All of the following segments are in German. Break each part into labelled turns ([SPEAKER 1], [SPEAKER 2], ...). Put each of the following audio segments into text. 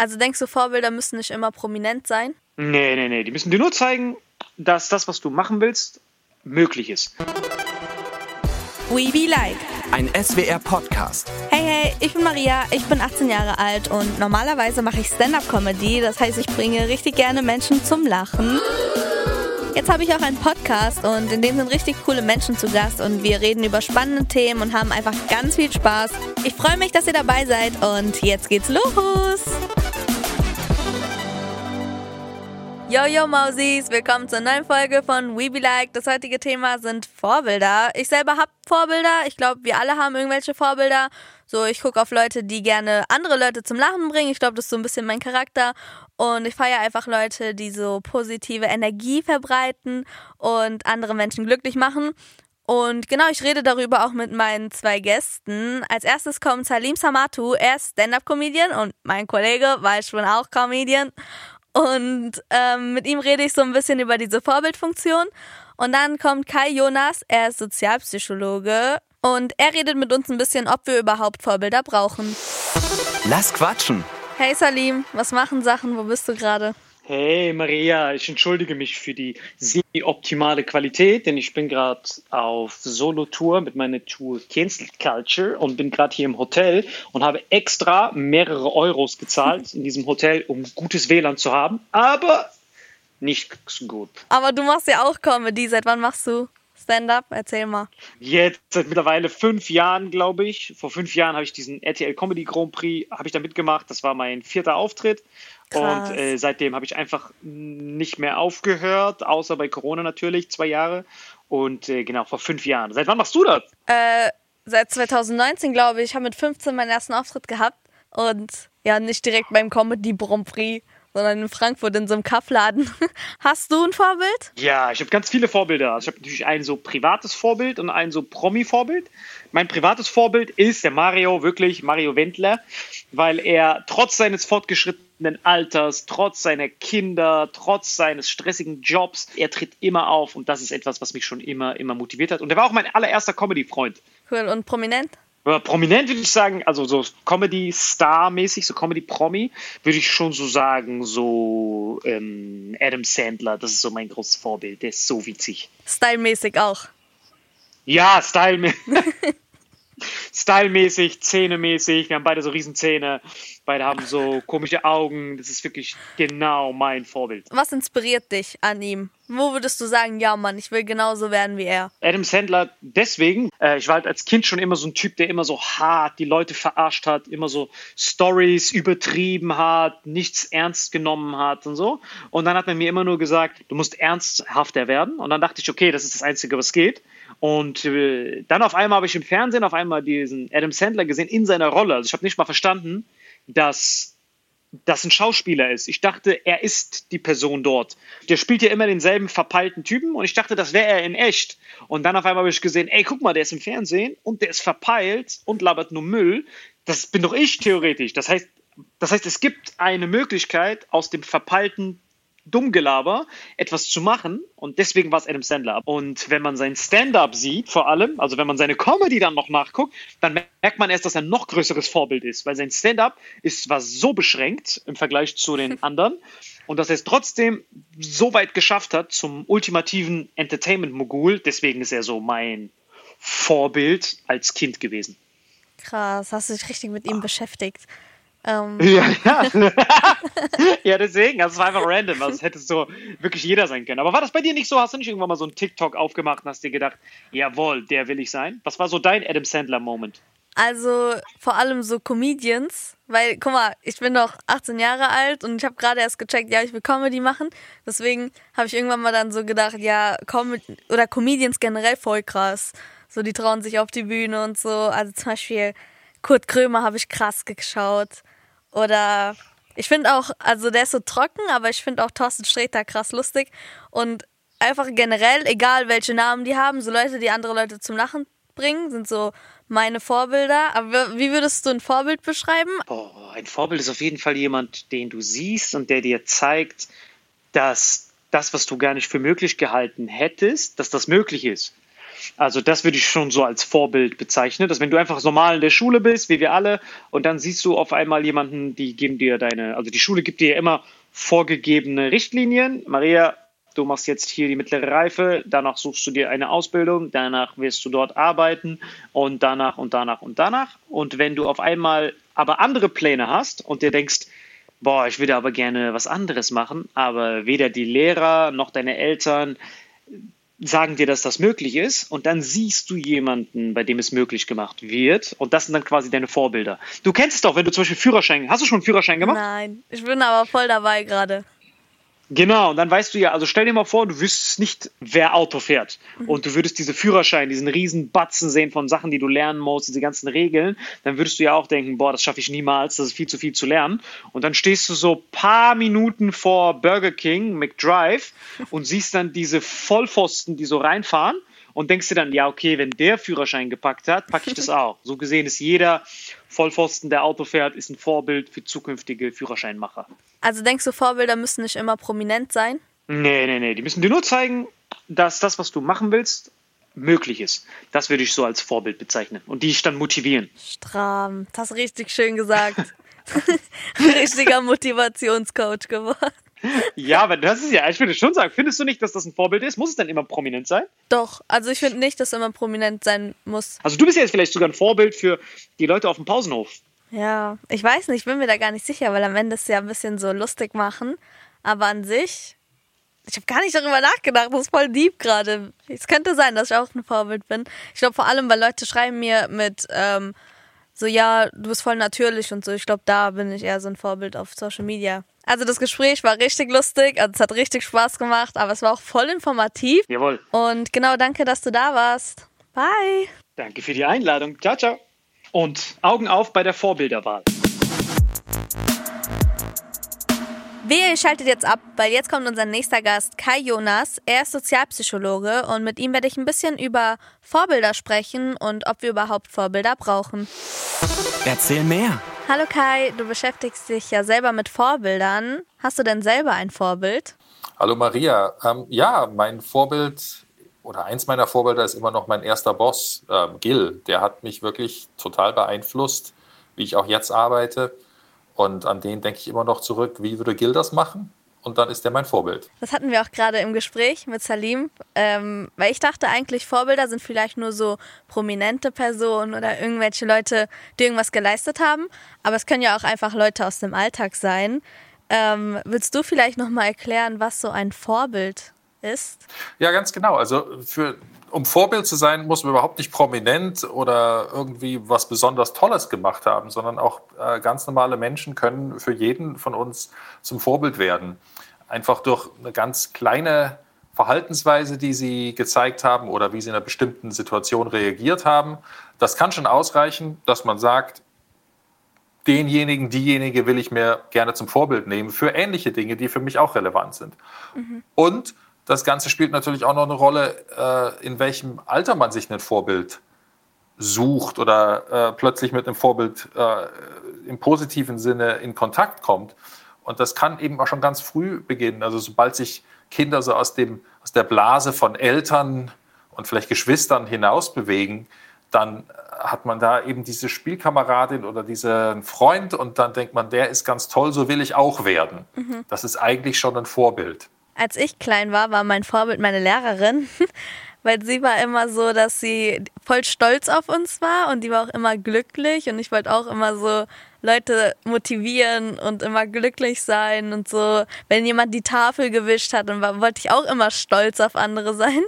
[SPEAKER 1] Also denkst du, Vorbilder müssen nicht immer prominent sein?
[SPEAKER 2] Nee, nee, nee. Die müssen dir nur zeigen, dass das, was du machen willst, möglich ist.
[SPEAKER 1] We Be Like.
[SPEAKER 3] Ein SWR-Podcast.
[SPEAKER 1] Hey, hey, ich bin Maria, ich bin 18 Jahre alt und normalerweise mache ich Stand-Up-Comedy. Das heißt, ich bringe richtig gerne Menschen zum Lachen. Jetzt habe ich auch einen Podcast und in dem sind richtig coole Menschen zu Gast und wir reden über spannende Themen und haben einfach ganz viel Spaß. Ich freue mich, dass ihr dabei seid und jetzt geht's los. Yo, yo, Mausis, willkommen zur neuen Folge von We Be Like. Das heutige Thema sind Vorbilder. Ich selber habe Vorbilder. Ich glaube, wir alle haben irgendwelche Vorbilder. So, ich gucke auf Leute, die gerne andere Leute zum Lachen bringen. Ich glaube, das ist so ein bisschen mein Charakter. Und ich feiere einfach Leute, die so positive Energie verbreiten und andere Menschen glücklich machen. Und genau, ich rede darüber auch mit meinen zwei Gästen. Als erstes kommt Salim Samatu. Er ist Stand-Up-Comedian und mein Kollege war schon auch Comedian. Und ähm, mit ihm rede ich so ein bisschen über diese Vorbildfunktion. Und dann kommt Kai Jonas, er ist Sozialpsychologe. Und er redet mit uns ein bisschen, ob wir überhaupt Vorbilder brauchen.
[SPEAKER 3] Lass quatschen.
[SPEAKER 1] Hey Salim, was machen Sachen? Wo bist du gerade?
[SPEAKER 2] Hey Maria, ich entschuldige mich für die semi-optimale Qualität, denn ich bin gerade auf Solo-Tour mit meiner Tour Cancel Culture und bin gerade hier im Hotel und habe extra mehrere Euros gezahlt in diesem Hotel, um gutes WLAN zu haben, aber nicht so gut.
[SPEAKER 1] Aber du machst ja auch Comedy. Seit wann machst du Stand-up? Erzähl mal.
[SPEAKER 2] Jetzt seit mittlerweile fünf Jahren, glaube ich. Vor fünf Jahren habe ich diesen RTL Comedy Grand Prix habe ich da mitgemacht. Das war mein vierter Auftritt.
[SPEAKER 1] Krass.
[SPEAKER 2] Und äh, seitdem habe ich einfach nicht mehr aufgehört, außer bei Corona natürlich, zwei Jahre. Und äh, genau, vor fünf Jahren. Seit wann machst du das?
[SPEAKER 1] Äh, seit 2019, glaube ich. Ich habe mit 15 meinen ersten Auftritt gehabt. Und ja, nicht direkt beim Comedy Grand Prix, sondern in Frankfurt in so einem Kaffladen. Hast du ein Vorbild?
[SPEAKER 2] Ja, ich habe ganz viele Vorbilder. Also ich habe natürlich ein so privates Vorbild und ein so Promi-Vorbild. Mein privates Vorbild ist der Mario, wirklich Mario Wendler, weil er trotz seines fortgeschrittenen Alters, trotz seiner Kinder, trotz seines stressigen Jobs, er tritt immer auf und das ist etwas, was mich schon immer, immer motiviert hat. Und er war auch mein allererster Comedy-Freund.
[SPEAKER 1] Cool. Und prominent?
[SPEAKER 2] Prominent würde ich sagen, also so Comedy-Star-mäßig, so Comedy-Promi, würde ich schon so sagen, so ähm, Adam Sandler, das ist so mein großes Vorbild, der ist so witzig.
[SPEAKER 1] Stylmäßig auch.
[SPEAKER 2] Ja, Style Stylmäßig, Zähnemäßig, wir haben beide so Riesenzähne, beide haben so komische Augen, das ist wirklich genau mein Vorbild.
[SPEAKER 1] Was inspiriert dich an ihm? Wo würdest du sagen, ja Mann, ich will genauso werden wie er?
[SPEAKER 2] Adam Sandler deswegen, äh, ich war halt als Kind schon immer so ein Typ, der immer so hart die Leute verarscht hat, immer so Stories übertrieben hat, nichts ernst genommen hat und so. Und dann hat man mir immer nur gesagt, du musst ernsthafter werden. Und dann dachte ich, okay, das ist das Einzige, was geht. Und äh, dann auf einmal habe ich im Fernsehen auf einmal diesen Adam Sandler gesehen in seiner Rolle. Also ich habe nicht mal verstanden, dass das ein Schauspieler ist. Ich dachte, er ist die Person dort. Der spielt ja immer denselben verpeilten Typen und ich dachte, das wäre er in echt. Und dann auf einmal habe ich gesehen, ey, guck mal, der ist im Fernsehen und der ist verpeilt und labert nur Müll. Das bin doch ich theoretisch. Das heißt, das heißt, es gibt eine Möglichkeit, aus dem verpeilten Dummgelaber etwas zu machen und deswegen war es Adam Sandler. Und wenn man sein Stand-up sieht, vor allem, also wenn man seine Comedy dann noch nachguckt, dann merkt man erst, dass er ein noch größeres Vorbild ist, weil sein Stand-up ist zwar so beschränkt im Vergleich zu den anderen und dass er es trotzdem so weit geschafft hat zum ultimativen Entertainment-Mogul, deswegen ist er so mein Vorbild als Kind gewesen.
[SPEAKER 1] Krass, hast du dich richtig mit ihm beschäftigt. Ähm,
[SPEAKER 2] Ja, ja. ja, deswegen, also es war einfach random. Also es hätte so wirklich jeder sein können. Aber war das bei dir nicht so? Hast du nicht irgendwann mal so einen TikTok aufgemacht und hast dir gedacht, jawohl, der will ich sein? Was war so dein Adam Sandler-Moment?
[SPEAKER 1] Also vor allem so Comedians, weil guck mal, ich bin doch 18 Jahre alt und ich habe gerade erst gecheckt, ja, ich will Comedy machen. Deswegen habe ich irgendwann mal dann so gedacht, ja, Com oder Comedians generell voll krass. So, die trauen sich auf die Bühne und so. Also zum Beispiel Kurt Krömer habe ich krass geschaut. Oder ich finde auch, also der ist so trocken, aber ich finde auch Thorsten Sträter krass lustig. Und einfach generell, egal welche Namen die haben, so Leute, die andere Leute zum Lachen bringen, sind so meine Vorbilder. Aber wie würdest du ein Vorbild beschreiben?
[SPEAKER 2] Oh, ein Vorbild ist auf jeden Fall jemand, den du siehst und der dir zeigt, dass das, was du gar nicht für möglich gehalten hättest, dass das möglich ist. Also das würde ich schon so als Vorbild bezeichnen, dass wenn du einfach normal in der Schule bist, wie wir alle, und dann siehst du auf einmal jemanden, die geben dir deine, also die Schule gibt dir ja immer vorgegebene Richtlinien. Maria, du machst jetzt hier die mittlere Reife, danach suchst du dir eine Ausbildung, danach wirst du dort arbeiten und danach und danach und danach. Und wenn du auf einmal aber andere Pläne hast und dir denkst, boah, ich würde aber gerne was anderes machen, aber weder die Lehrer noch deine Eltern sagen dir, dass das möglich ist und dann siehst du jemanden, bei dem es möglich gemacht wird und das sind dann quasi deine Vorbilder. Du kennst es doch, wenn du zum Beispiel Führerschein, hast du schon einen Führerschein gemacht?
[SPEAKER 1] Nein, ich bin aber voll dabei gerade.
[SPEAKER 2] Genau, und dann weißt du ja, also stell dir mal vor, du wüsstest nicht, wer Auto fährt. Mhm. Und du würdest diese Führerschein, diesen riesen Batzen sehen von Sachen, die du lernen musst, diese ganzen Regeln, dann würdest du ja auch denken, boah, das schaffe ich niemals, das ist viel zu viel zu lernen. Und dann stehst du so paar Minuten vor Burger King, McDrive, und siehst dann diese Vollpfosten, die so reinfahren und denkst dir dann, ja, okay, wenn der Führerschein gepackt hat, packe ich das auch. So gesehen ist jeder Vollpfosten, der Auto fährt, ist ein Vorbild für zukünftige Führerscheinmacher.
[SPEAKER 1] Also denkst du, Vorbilder müssen nicht immer prominent sein?
[SPEAKER 2] Nee, nee, nee. Die müssen dir nur zeigen, dass das, was du machen willst, möglich ist. Das würde ich so als Vorbild bezeichnen. Und die dich dann motivieren.
[SPEAKER 1] Strahm, das hast richtig schön gesagt. Richtiger Motivationscoach geworden.
[SPEAKER 2] Ja, aber das ist ja, ich würde schon sagen, findest du nicht, dass das ein Vorbild ist? Muss es dann immer prominent sein?
[SPEAKER 1] Doch, also ich finde nicht, dass es immer prominent sein muss.
[SPEAKER 2] Also du bist ja jetzt vielleicht sogar ein Vorbild für die Leute auf dem Pausenhof.
[SPEAKER 1] Ja, ich weiß nicht, ich bin mir da gar nicht sicher, weil am Ende es ja ein bisschen so lustig machen. Aber an sich, ich habe gar nicht darüber nachgedacht, das ist voll deep gerade. Es könnte sein, dass ich auch ein Vorbild bin. Ich glaube vor allem, weil Leute schreiben mir mit ähm, so, ja, du bist voll natürlich und so. Ich glaube, da bin ich eher so ein Vorbild auf Social Media. Also das Gespräch war richtig lustig, also es hat richtig Spaß gemacht, aber es war auch voll informativ.
[SPEAKER 2] Jawohl.
[SPEAKER 1] Und genau, danke, dass du da warst. Bye.
[SPEAKER 2] Danke für die Einladung. Ciao, ciao. Und Augen auf bei der Vorbilderwahl.
[SPEAKER 1] Wehe, ihr schaltet jetzt ab, weil jetzt kommt unser nächster Gast, Kai Jonas. Er ist Sozialpsychologe und mit ihm werde ich ein bisschen über Vorbilder sprechen und ob wir überhaupt Vorbilder brauchen.
[SPEAKER 3] Erzähl mehr.
[SPEAKER 1] Hallo Kai, du beschäftigst dich ja selber mit Vorbildern. Hast du denn selber ein Vorbild?
[SPEAKER 4] Hallo Maria. Ähm, ja, mein Vorbild oder eins meiner Vorbilder ist immer noch mein erster Boss, ähm, Gil. Der hat mich wirklich total beeinflusst, wie ich auch jetzt arbeite. Und an den denke ich immer noch zurück, wie würde Gil das machen? Und dann ist der mein Vorbild.
[SPEAKER 1] Das hatten wir auch gerade im Gespräch mit Salim, ähm, weil ich dachte eigentlich, Vorbilder sind vielleicht nur so prominente Personen oder irgendwelche Leute, die irgendwas geleistet haben. Aber es können ja auch einfach Leute aus dem Alltag sein. Ähm, willst du vielleicht nochmal erklären, was so ein Vorbild ist?
[SPEAKER 4] Ja, ganz genau. Also für, um Vorbild zu sein, muss man überhaupt nicht prominent oder irgendwie was besonders Tolles gemacht haben, sondern auch äh, ganz normale Menschen können für jeden von uns zum Vorbild werden. Einfach durch eine ganz kleine Verhaltensweise, die sie gezeigt haben oder wie sie in einer bestimmten Situation reagiert haben. Das kann schon ausreichen, dass man sagt, denjenigen, diejenige will ich mir gerne zum Vorbild nehmen für ähnliche Dinge, die für mich auch relevant sind. Mhm. Und das Ganze spielt natürlich auch noch eine Rolle, äh, in welchem Alter man sich ein Vorbild sucht oder äh, plötzlich mit einem Vorbild äh, im positiven Sinne in Kontakt kommt. Und das kann eben auch schon ganz früh beginnen. Also sobald sich Kinder so aus, dem, aus der Blase von Eltern und vielleicht Geschwistern hinaus bewegen, dann hat man da eben diese Spielkameradin oder diesen Freund und dann denkt man, der ist ganz toll, so will ich auch werden. Mhm. Das ist eigentlich schon ein Vorbild
[SPEAKER 1] als ich klein war, war mein Vorbild meine Lehrerin, weil sie war immer so, dass sie voll stolz auf uns war und die war auch immer glücklich und ich wollte auch immer so Leute motivieren und immer glücklich sein und so. Wenn jemand die Tafel gewischt hat, dann wollte ich auch immer stolz auf andere sein.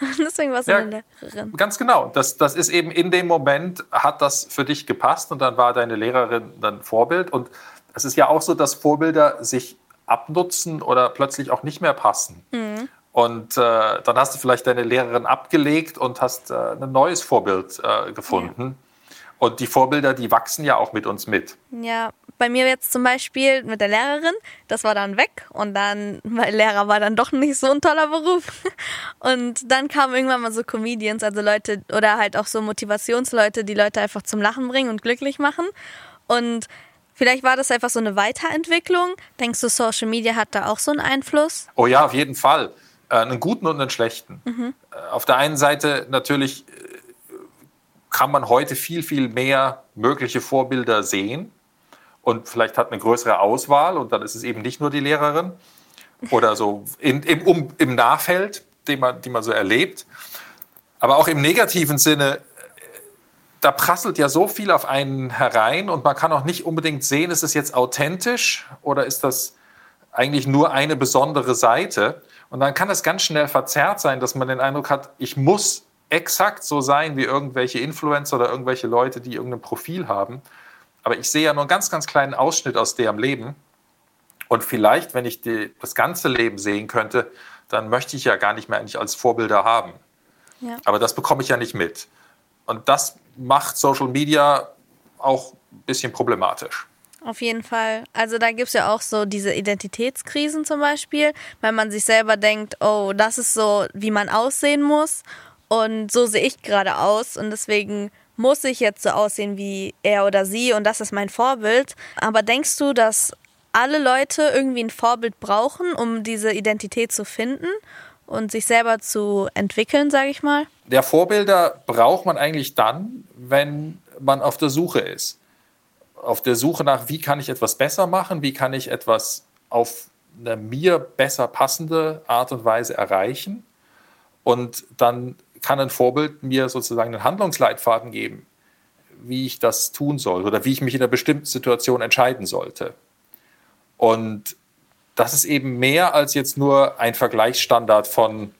[SPEAKER 1] Deswegen war es ja, eine Lehrerin.
[SPEAKER 4] Ganz genau. Das, das ist eben in dem Moment, hat das für dich gepasst und dann war deine Lehrerin dann Vorbild. Und es ist ja auch so, dass Vorbilder sich abnutzen oder plötzlich auch nicht mehr passen. Mhm. Und äh, dann hast du vielleicht deine Lehrerin abgelegt und hast äh, ein neues Vorbild äh, gefunden. Ja. Und die Vorbilder, die wachsen ja auch mit uns mit.
[SPEAKER 1] Ja, bei mir jetzt zum Beispiel mit der Lehrerin, das war dann weg und dann, weil Lehrer war dann doch nicht so ein toller Beruf. Und dann kamen irgendwann mal so Comedians, also Leute oder halt auch so Motivationsleute, die Leute einfach zum Lachen bringen und glücklich machen. Und Vielleicht war das einfach so eine Weiterentwicklung. Denkst du, Social Media hat da auch so einen Einfluss?
[SPEAKER 4] Oh ja, auf jeden Fall. Äh, einen guten und einen schlechten. Mhm. Auf der einen Seite natürlich äh, kann man heute viel, viel mehr mögliche Vorbilder sehen und vielleicht hat eine größere Auswahl und dann ist es eben nicht nur die Lehrerin oder so in, im, um, im Nachfeld, den man, die man so erlebt. Aber auch im negativen Sinne, da prasselt ja so viel auf einen herein und man kann auch nicht unbedingt sehen, ist es jetzt authentisch oder ist das eigentlich nur eine besondere Seite. Und dann kann es ganz schnell verzerrt sein, dass man den Eindruck hat, ich muss exakt so sein wie irgendwelche Influencer oder irgendwelche Leute, die irgendein Profil haben. Aber ich sehe ja nur einen ganz, ganz kleinen Ausschnitt aus deren Leben. Und vielleicht, wenn ich die, das ganze Leben sehen könnte, dann möchte ich ja gar nicht mehr eigentlich als Vorbilder haben. Ja. Aber das bekomme ich ja nicht mit. Und das macht Social Media auch ein bisschen problematisch.
[SPEAKER 1] Auf jeden Fall. Also da gibt es ja auch so diese Identitätskrisen zum Beispiel, weil man sich selber denkt, oh, das ist so, wie man aussehen muss und so sehe ich gerade aus und deswegen muss ich jetzt so aussehen wie er oder sie und das ist mein Vorbild. Aber denkst du, dass alle Leute irgendwie ein Vorbild brauchen, um diese Identität zu finden und sich selber zu entwickeln, sage ich mal?
[SPEAKER 4] Der Vorbilder braucht man eigentlich dann, wenn man auf der Suche ist auf der Suche nach, wie kann ich etwas besser machen, wie kann ich etwas auf eine mir besser passende Art und Weise erreichen. Und dann kann ein Vorbild mir sozusagen einen Handlungsleitfaden geben, wie ich das tun soll oder wie ich mich in einer bestimmten Situation entscheiden sollte. Und das ist eben mehr als jetzt nur ein Vergleichsstandard von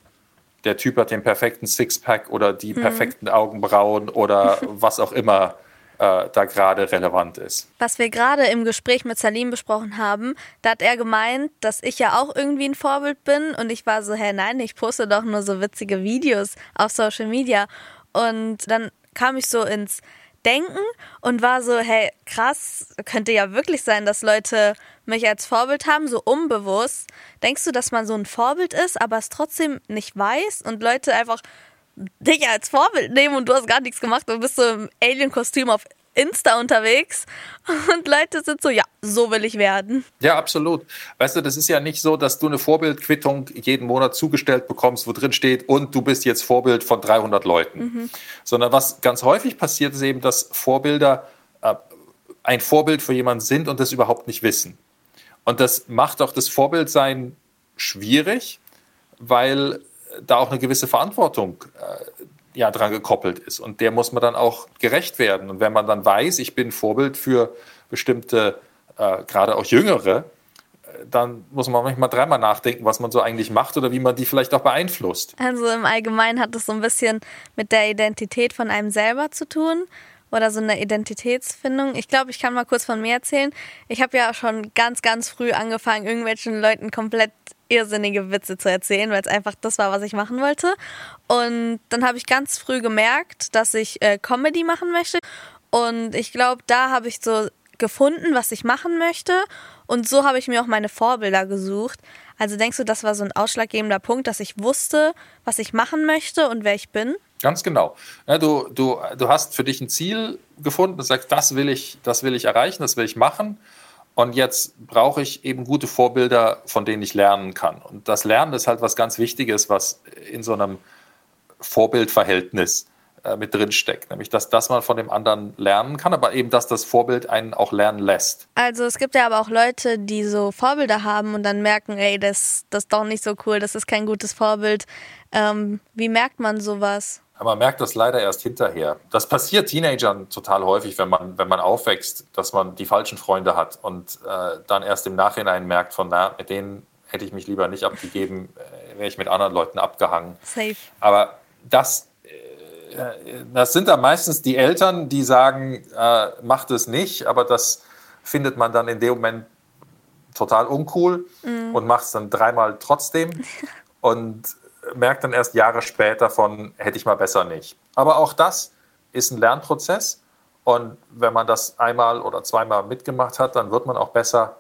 [SPEAKER 4] der Typ hat den perfekten Sixpack oder die mhm. perfekten Augenbrauen oder was auch immer äh, da gerade relevant ist.
[SPEAKER 1] Was wir gerade im Gespräch mit Salim besprochen haben, da hat er gemeint, dass ich ja auch irgendwie ein Vorbild bin und ich war so, hä, nein, ich poste doch nur so witzige Videos auf Social Media und dann kam ich so ins Denken und war so, hey, krass, könnte ja wirklich sein, dass Leute mich als Vorbild haben, so unbewusst. Denkst du, dass man so ein Vorbild ist, aber es trotzdem nicht weiß und Leute einfach dich als Vorbild nehmen und du hast gar nichts gemacht und bist so im Alien-Kostüm auf Insta unterwegs und Leute sind so, ja, so will ich werden.
[SPEAKER 4] Ja, absolut. Weißt du, das ist ja nicht so, dass du eine Vorbildquittung jeden Monat zugestellt bekommst, wo drin steht, und du bist jetzt Vorbild von 300 Leuten. Mhm. Sondern was ganz häufig passiert, ist eben, dass Vorbilder äh, ein Vorbild für jemanden sind und das überhaupt nicht wissen. Und das macht auch das Vorbildsein schwierig, weil da auch eine gewisse Verantwortung äh, ja, dran gekoppelt ist. Und der muss man dann auch gerecht werden. Und wenn man dann weiß, ich bin Vorbild für bestimmte, äh, gerade auch Jüngere, äh, dann muss man manchmal dreimal nachdenken, was man so eigentlich macht oder wie man die vielleicht auch beeinflusst.
[SPEAKER 1] Also im Allgemeinen hat es so ein bisschen mit der Identität von einem selber zu tun oder so eine Identitätsfindung. Ich glaube, ich kann mal kurz von mir erzählen. Ich habe ja schon ganz, ganz früh angefangen, irgendwelchen Leuten komplett irrsinnige Witze zu erzählen, weil es einfach das war, was ich machen wollte. Und dann habe ich ganz früh gemerkt, dass ich äh, Comedy machen möchte. Und ich glaube, da habe ich so gefunden, was ich machen möchte. Und so habe ich mir auch meine Vorbilder gesucht. Also denkst du, das war so ein ausschlaggebender Punkt, dass ich wusste, was ich machen möchte und wer ich bin?
[SPEAKER 4] Ganz genau. Ja, du, du, du hast für dich ein Ziel gefunden und sagst, das will ich, das will ich erreichen, das will ich machen. Und jetzt brauche ich eben gute Vorbilder, von denen ich lernen kann. Und das Lernen ist halt was ganz Wichtiges, was in so einem Vorbildverhältnis äh, mit drin steckt. Nämlich, dass, dass man von dem anderen lernen kann, aber eben, dass das Vorbild einen auch lernen lässt.
[SPEAKER 1] Also es gibt ja aber auch Leute, die so Vorbilder haben und dann merken, ey, das, das ist doch nicht so cool, das ist kein gutes Vorbild. Ähm, wie merkt man sowas?
[SPEAKER 4] Aber man merkt das leider erst hinterher. Das passiert Teenagern total häufig, wenn man, wenn man aufwächst, dass man die falschen Freunde hat und äh, dann erst im Nachhinein merkt, von na, mit denen hätte ich mich lieber nicht abgegeben, äh, wäre ich mit anderen Leuten abgehangen. Safe. Aber das, äh, das sind dann meistens die Eltern, die sagen, äh, macht es nicht, aber das findet man dann in dem Moment total uncool mm. und macht es dann dreimal trotzdem. und merkt dann erst Jahre später von, hätte ich mal besser nicht. Aber auch das ist ein Lernprozess. Und wenn man das einmal oder zweimal mitgemacht hat, dann wird man auch besser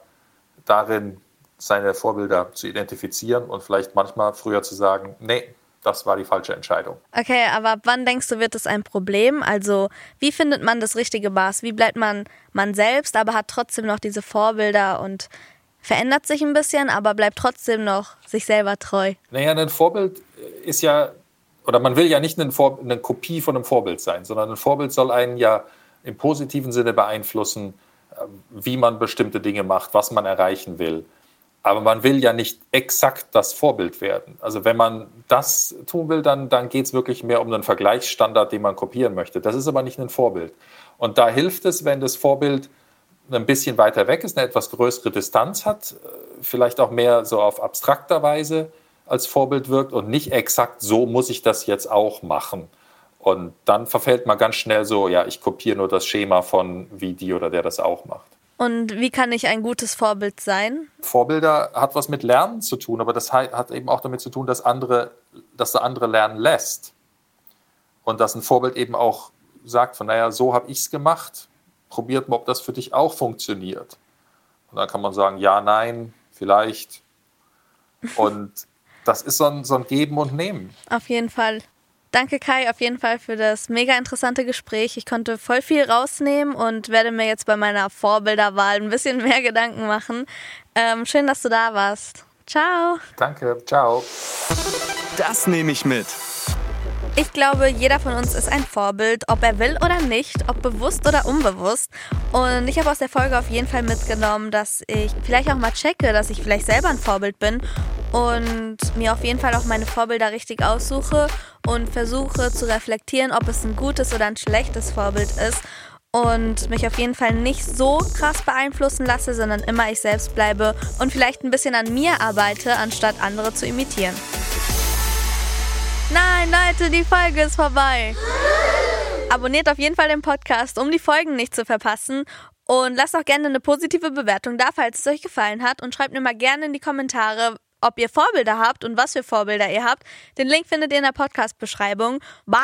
[SPEAKER 4] darin, seine Vorbilder zu identifizieren und vielleicht manchmal früher zu sagen, nee, das war die falsche Entscheidung.
[SPEAKER 1] Okay, aber wann denkst du, wird es ein Problem? Also, wie findet man das richtige Maß? Wie bleibt man man selbst, aber hat trotzdem noch diese Vorbilder und verändert sich ein bisschen, aber bleibt trotzdem noch sich selber treu.
[SPEAKER 4] Naja, ein Vorbild ist ja, oder man will ja nicht eine, Vor eine Kopie von einem Vorbild sein, sondern ein Vorbild soll einen ja im positiven Sinne beeinflussen, äh, wie man bestimmte Dinge macht, was man erreichen will. Aber man will ja nicht exakt das Vorbild werden. Also wenn man das tun will, dann, dann geht es wirklich mehr um einen Vergleichsstandard, den man kopieren möchte. Das ist aber nicht ein Vorbild. Und da hilft es, wenn das Vorbild ein bisschen weiter weg ist, eine etwas größere Distanz hat, vielleicht auch mehr so auf abstrakter Weise als Vorbild wirkt und nicht exakt so muss ich das jetzt auch machen. Und dann verfällt man ganz schnell so, ja, ich kopiere nur das Schema von wie die oder der das auch macht.
[SPEAKER 1] Und wie kann ich ein gutes Vorbild sein?
[SPEAKER 4] Vorbilder hat was mit Lernen zu tun, aber das hat eben auch damit zu tun, dass andere, dass der andere lernen lässt. Und dass ein Vorbild eben auch sagt, von naja, so habe ich es gemacht, probiert mal, ob das für dich auch funktioniert. Und dann kann man sagen, ja, nein, vielleicht. Und das ist so ein, so ein Geben und Nehmen.
[SPEAKER 1] Auf jeden Fall. Danke Kai auf jeden Fall für das mega interessante Gespräch. Ich konnte voll viel rausnehmen und werde mir jetzt bei meiner Vorbilderwahl ein bisschen mehr Gedanken machen. Ähm, schön, dass du da warst. Ciao.
[SPEAKER 4] Danke, ciao.
[SPEAKER 3] Das nehme ich mit.
[SPEAKER 1] Ich glaube, jeder von uns ist ein Vorbild, ob er will oder nicht, ob bewusst oder unbewusst. Und ich habe aus der Folge auf jeden Fall mitgenommen, dass ich vielleicht auch mal checke, dass ich vielleicht selber ein Vorbild bin und mir auf jeden Fall auch meine Vorbilder richtig aussuche und versuche zu reflektieren, ob es ein gutes oder ein schlechtes Vorbild ist und mich auf jeden Fall nicht so krass beeinflussen lasse, sondern immer ich selbst bleibe und vielleicht ein bisschen an mir arbeite, anstatt andere zu imitieren. Nein, Leute, die Folge ist vorbei. Abonniert auf jeden Fall den Podcast, um die Folgen nicht zu verpassen. Und lasst auch gerne eine positive Bewertung da, falls es euch gefallen hat. Und schreibt mir mal gerne in die Kommentare, ob ihr Vorbilder habt und was für Vorbilder ihr habt. Den Link findet ihr in der Podcast-Beschreibung. Bye!